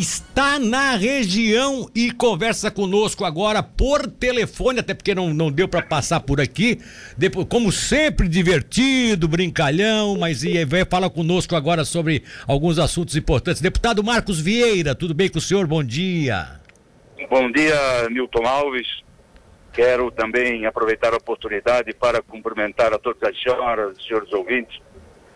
está na região e conversa conosco agora por telefone, até porque não, não deu para passar por aqui. Depois, como sempre, divertido, brincalhão, mas e vem falar conosco agora sobre alguns assuntos importantes. Deputado Marcos Vieira, tudo bem com o senhor? Bom dia. Bom dia, Milton Alves. Quero também aproveitar a oportunidade para cumprimentar a todas as senhoras senhores ouvintes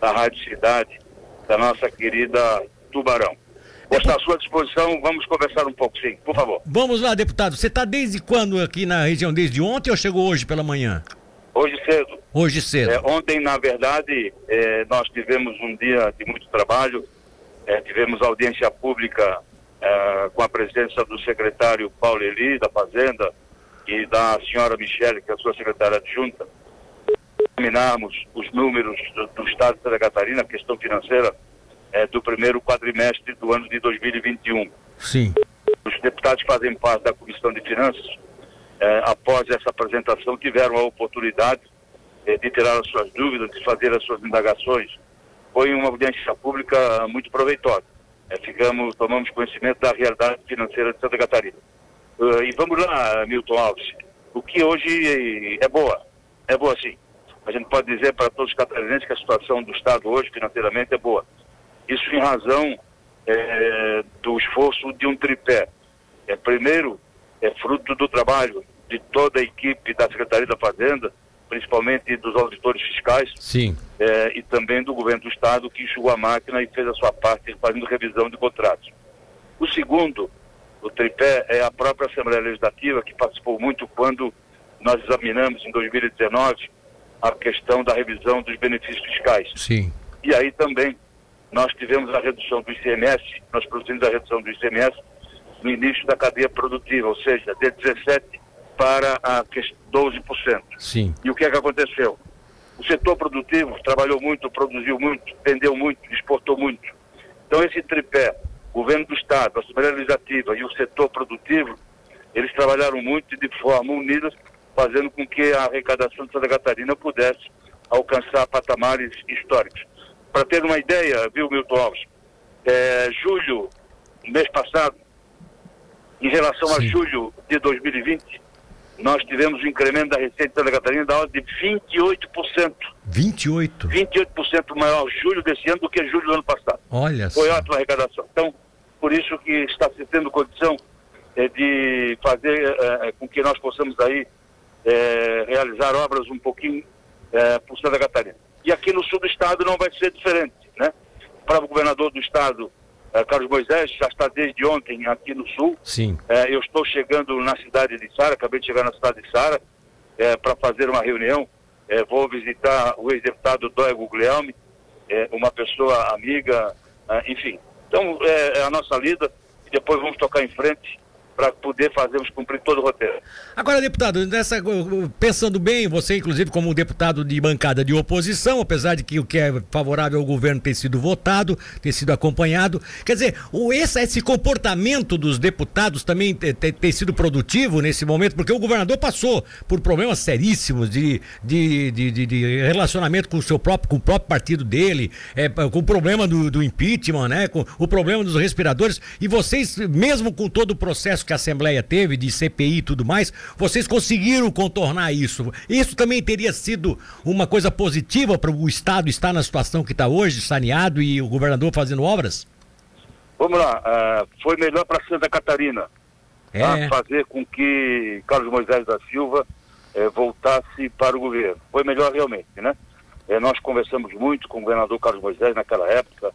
da Rádio Cidade, da nossa querida Tubarão. Vou estar à sua disposição, vamos conversar um pouco, sim, por favor. Vamos lá, deputado. Você está desde quando aqui na região? Desde ontem ou chegou hoje pela manhã? Hoje cedo. Hoje cedo. É, ontem, na verdade, é, nós tivemos um dia de muito trabalho, é, tivemos audiência pública é, com a presença do secretário Paulo Eli, da Fazenda, e da senhora Michele, que é a sua secretária adjunta, examinarmos os números do, do Estado de Santa Catarina, a questão financeira é, do primeiro quadrimestre do ano de 2021. Sim. Os deputados que fazem parte da Comissão de Finanças, é, após essa apresentação, tiveram a oportunidade é, de tirar as suas dúvidas, de fazer as suas indagações. Foi uma audiência pública muito proveitosa. É, ficamos, tomamos conhecimento da realidade financeira de Santa Catarina. Uh, e vamos lá, Milton Alves. O que hoje é boa, é boa sim. A gente pode dizer para todos os catarinenses que a situação do Estado hoje, financeiramente, é boa. Isso em razão é, do esforço de um tripé. É, primeiro, é fruto do trabalho de toda a equipe da Secretaria da Fazenda, principalmente dos auditores fiscais, Sim. É, e também do governo do Estado, que enxugou a máquina e fez a sua parte fazendo revisão de contratos. O segundo o tripé é a própria Assembleia Legislativa, que participou muito quando nós examinamos em 2019 a questão da revisão dos benefícios fiscais. Sim. E aí também nós tivemos a redução do ICMS, nós produzimos a redução do ICMS no início da cadeia produtiva, ou seja, de 17% para a 12%. Sim. E o que é que aconteceu? O setor produtivo trabalhou muito, produziu muito, vendeu muito, exportou muito. Então esse tripé governo do Estado, a Assembleia Legislativa e o setor produtivo, eles trabalharam muito e de forma unida, fazendo com que a arrecadação de Santa Catarina pudesse alcançar patamares históricos. Para ter uma ideia, viu, Milton Alves, é, julho, mês passado, em relação Sim. a julho de 2020, nós tivemos um incremento da receita de Santa Catarina da ordem de 28%. 28? 28% maior julho desse ano do que julho do ano passado. Olha Foi só. ótima arrecadação. Então, por isso que está se tendo condição é, de fazer é, com que nós possamos aí é, realizar obras um pouquinho por Santa Catarina. E aqui no sul do estado não vai ser diferente, né? O próprio governador do estado, é, Carlos Moisés, já está desde ontem aqui no sul. Sim. É, eu estou chegando na cidade de Sara, acabei de chegar na cidade de Sara para fazer uma reunião. vou visitar o ex-deputado Dóia Guglielmi, uma pessoa amiga, enfim, então, é a nossa lida e depois vamos tocar em frente para poder fazermos cumprir todo o roteiro. Agora, deputado, nessa, pensando bem, você inclusive como deputado de bancada de oposição, apesar de que o que é favorável ao governo ter sido votado, ter sido acompanhado, quer dizer, o, esse, esse comportamento dos deputados também ter, ter, sido produtivo nesse momento, porque o governador passou por problemas seríssimos de, de, de, de, de relacionamento com o seu próprio, com o próprio partido dele, é, com o problema do, do impeachment, né, com o problema dos respiradores, e vocês, mesmo com todo o processo que a Assembleia teve de CPI e tudo mais, vocês conseguiram contornar isso. Isso também teria sido uma coisa positiva para o Estado estar na situação que está hoje, saneado e o governador fazendo obras? Vamos lá, uh, foi melhor para Santa Catarina é. Tá? fazer com que Carlos Moisés da Silva eh, voltasse para o governo. Foi melhor realmente, né? Eh, nós conversamos muito com o governador Carlos Moisés naquela época.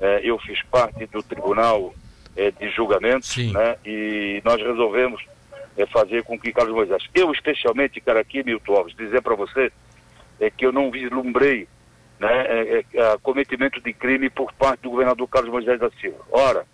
Eh, eu fiz parte do tribunal é, de julgamento, né? E nós resolvemos é, fazer com que Carlos Moisés, eu especialmente, cara, aqui, Milton Alves, dizer para você é que eu não vislumbrei né, é, é, cometimento de crime por parte do governador Carlos Moisés da Silva. Ora,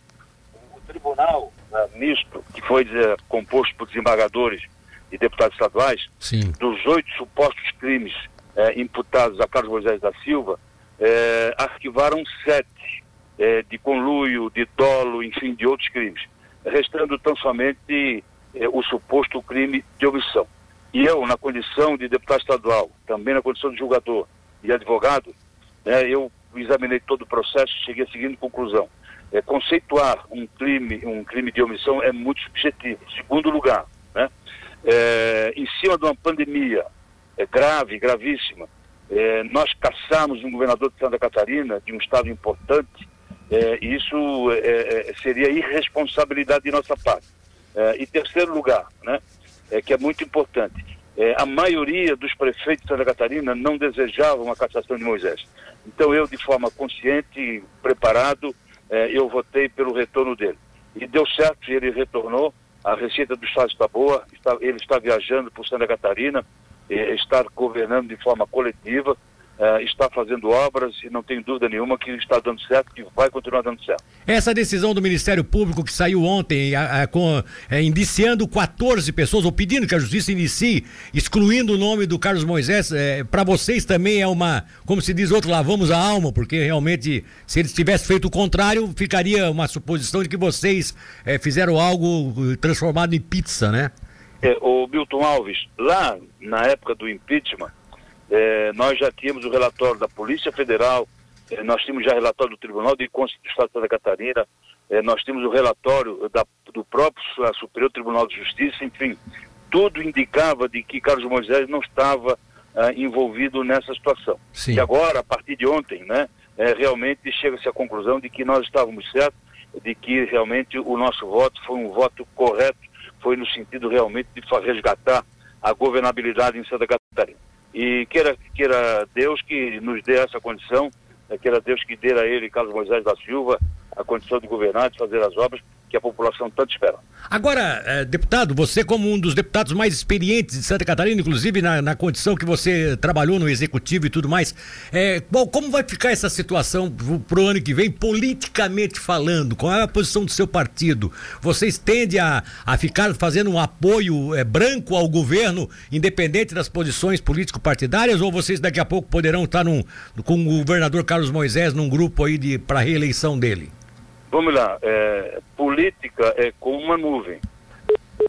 o tribunal né, misto, que foi é, composto por desembargadores e deputados estaduais, Sim. dos oito supostos crimes é, imputados a Carlos Moisés da Silva, é, arquivaram sete é, de conluio, de dolo, enfim, de outros crimes, restando tão somente é, o suposto crime de omissão. E eu, na condição de deputado estadual, também na condição de julgador e advogado, né, eu examinei todo o processo e cheguei à seguinte conclusão. é, conceituar um crime, um crime de omissão é muito subjetivo. Segundo lugar, né? É, em cima de uma pandemia é, grave, gravíssima, é, nós caçamos um governador de Santa Catarina, de um estado importante, é, isso é, é, seria irresponsabilidade de nossa parte. É, e terceiro lugar, né, é, que é muito importante, é, a maioria dos prefeitos de Santa Catarina não desejavam a cassação de Moisés. Então eu, de forma consciente, preparado, é, eu votei pelo retorno dele. E deu certo, ele retornou, a receita do Estado está boa, está, ele está viajando por Santa Catarina, está governando de forma coletiva, Uh, está fazendo obras e não tenho dúvida nenhuma que está dando certo, que vai continuar dando certo. Essa decisão do Ministério Público que saiu ontem, a, a, com, é, indiciando 14 pessoas, ou pedindo que a Justiça inicie, excluindo o nome do Carlos Moisés, é, para vocês também é uma, como se diz outro, lavamos a alma, porque realmente, se eles tivessem feito o contrário, ficaria uma suposição de que vocês é, fizeram algo transformado em pizza, né? É, o Milton Alves, lá na época do impeachment, é, nós já tínhamos o relatório da Polícia Federal, é, nós tínhamos já o relatório do Tribunal de Estado de Santa Catarina, é, nós tínhamos o relatório da, do próprio Superior Tribunal de Justiça, enfim, tudo indicava de que Carlos Moisés não estava ah, envolvido nessa situação. Sim. E agora, a partir de ontem, né, realmente chega-se à conclusão de que nós estávamos certos, de que realmente o nosso voto foi um voto correto, foi no sentido realmente de resgatar a governabilidade em Santa Catarina. E queira, queira Deus que nos dê essa condição, né, queira Deus que dê a ele, Carlos Moisés da Silva, a condição de governar, de fazer as obras que a população tanto espera. Agora, eh, deputado, você como um dos deputados mais experientes de Santa Catarina, inclusive na, na condição que você trabalhou no executivo e tudo mais, é, bom, como vai ficar essa situação para o ano que vem, politicamente falando? Qual é a posição do seu partido? Vocês tendem a, a ficar fazendo um apoio é, branco ao governo, independente das posições político-partidárias, ou vocês daqui a pouco poderão estar num, com o governador Carlos Moisés num grupo aí para reeleição dele? Vamos lá, é, política é como uma nuvem.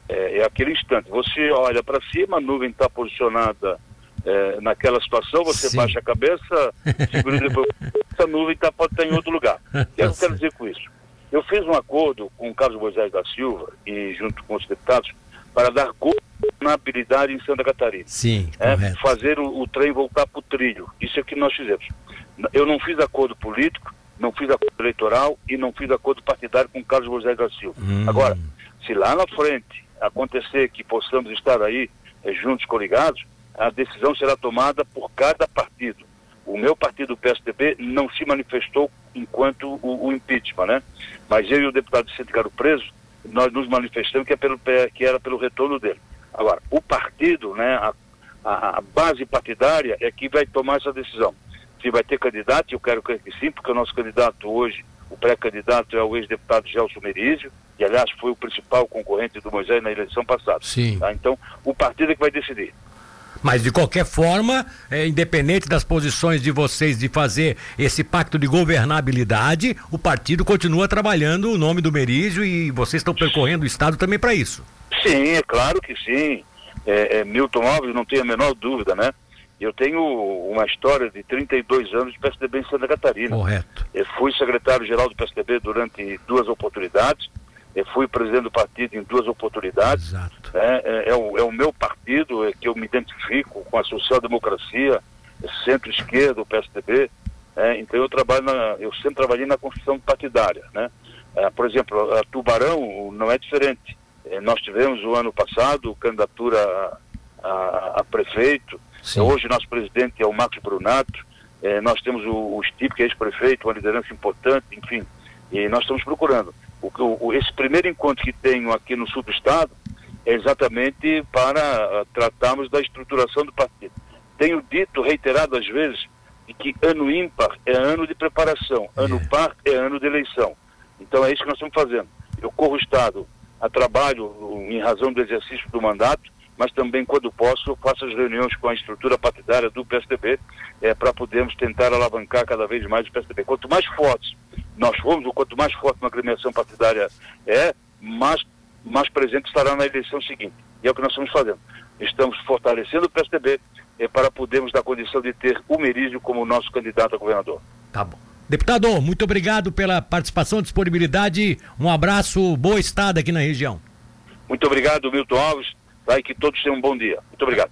É, é aquele instante. Você olha para cima, a nuvem está posicionada é, naquela situação, você Sim. baixa a cabeça, segura depois. Essa nuvem tá, pode estar em outro lugar. O que eu quero dizer com isso? Eu fiz um acordo com o Carlos Moisés da Silva e junto com os deputados para dar governabilidade em Santa Catarina. Sim, é, fazer o, o trem voltar para o trilho. Isso é o que nós fizemos. Eu não fiz acordo político, não fiz acordo eleitoral e não fiz acordo partidário com Carlos José da Silva. Hum. Agora, se lá na frente acontecer que possamos estar aí é, juntos, coligados, a decisão será tomada por cada partido. O meu partido, o PSDB, não se manifestou enquanto o, o impeachment, né? Mas eu e o deputado Vicente Caro Preso, nós nos manifestamos que, é pelo, que era pelo retorno dele. Agora, o partido, né, a, a, a base partidária é que vai tomar essa decisão se vai ter candidato, eu quero que sim, porque o nosso candidato hoje, o pré-candidato é o ex-deputado Gelson Merizio, que aliás foi o principal concorrente do Moisés na eleição passada. Sim. Tá? Então, o partido é que vai decidir. Mas de qualquer forma, é, independente das posições de vocês de fazer esse pacto de governabilidade, o partido continua trabalhando o nome do Merizio e vocês estão percorrendo o estado também para isso. Sim, é claro que sim. É, é, Milton Alves, não tenho a menor dúvida, né? Eu tenho uma história de 32 anos de PSDB em Santa Catarina. Correto. Eu fui secretário-geral do PSDB durante duas oportunidades. Eu fui presidente do partido em duas oportunidades. Exato. É, é, é, o, é o meu partido é que eu me identifico com a social-democracia, centro-esquerda, o PSDB. É, então eu trabalho na, eu sempre trabalhei na construção partidária, né? É, por exemplo, a Tubarão não é diferente. É, nós tivemos o ano passado candidatura a, a, a prefeito, Sim. Hoje nosso presidente é o Marcos Brunato, é, nós temos o, o Stip, que é ex-prefeito, uma liderança importante, enfim, e nós estamos procurando. O, o, esse primeiro encontro que tenho aqui no sul do estado é exatamente para uh, tratarmos da estruturação do partido. Tenho dito reiteradas vezes que ano ímpar é ano de preparação, é. ano par é ano de eleição. Então é isso que nós estamos fazendo. Eu corro o Estado a trabalho em razão do exercício do mandato, mas também, quando posso, faço as reuniões com a estrutura partidária do PSDB é, para podermos tentar alavancar cada vez mais o PSDB. Quanto mais fortes nós formos, quanto mais forte uma agremiação partidária é, mais, mais presente estará na eleição seguinte. E é o que nós estamos fazendo. Estamos fortalecendo o PSDB é, para podermos dar condição de ter o Merízio como nosso candidato a governador. Tá bom. Deputado, muito obrigado pela participação, disponibilidade. Um abraço, boa estada aqui na região. Muito obrigado, Milton Alves. Vai que todos tenham um bom dia. Muito obrigado.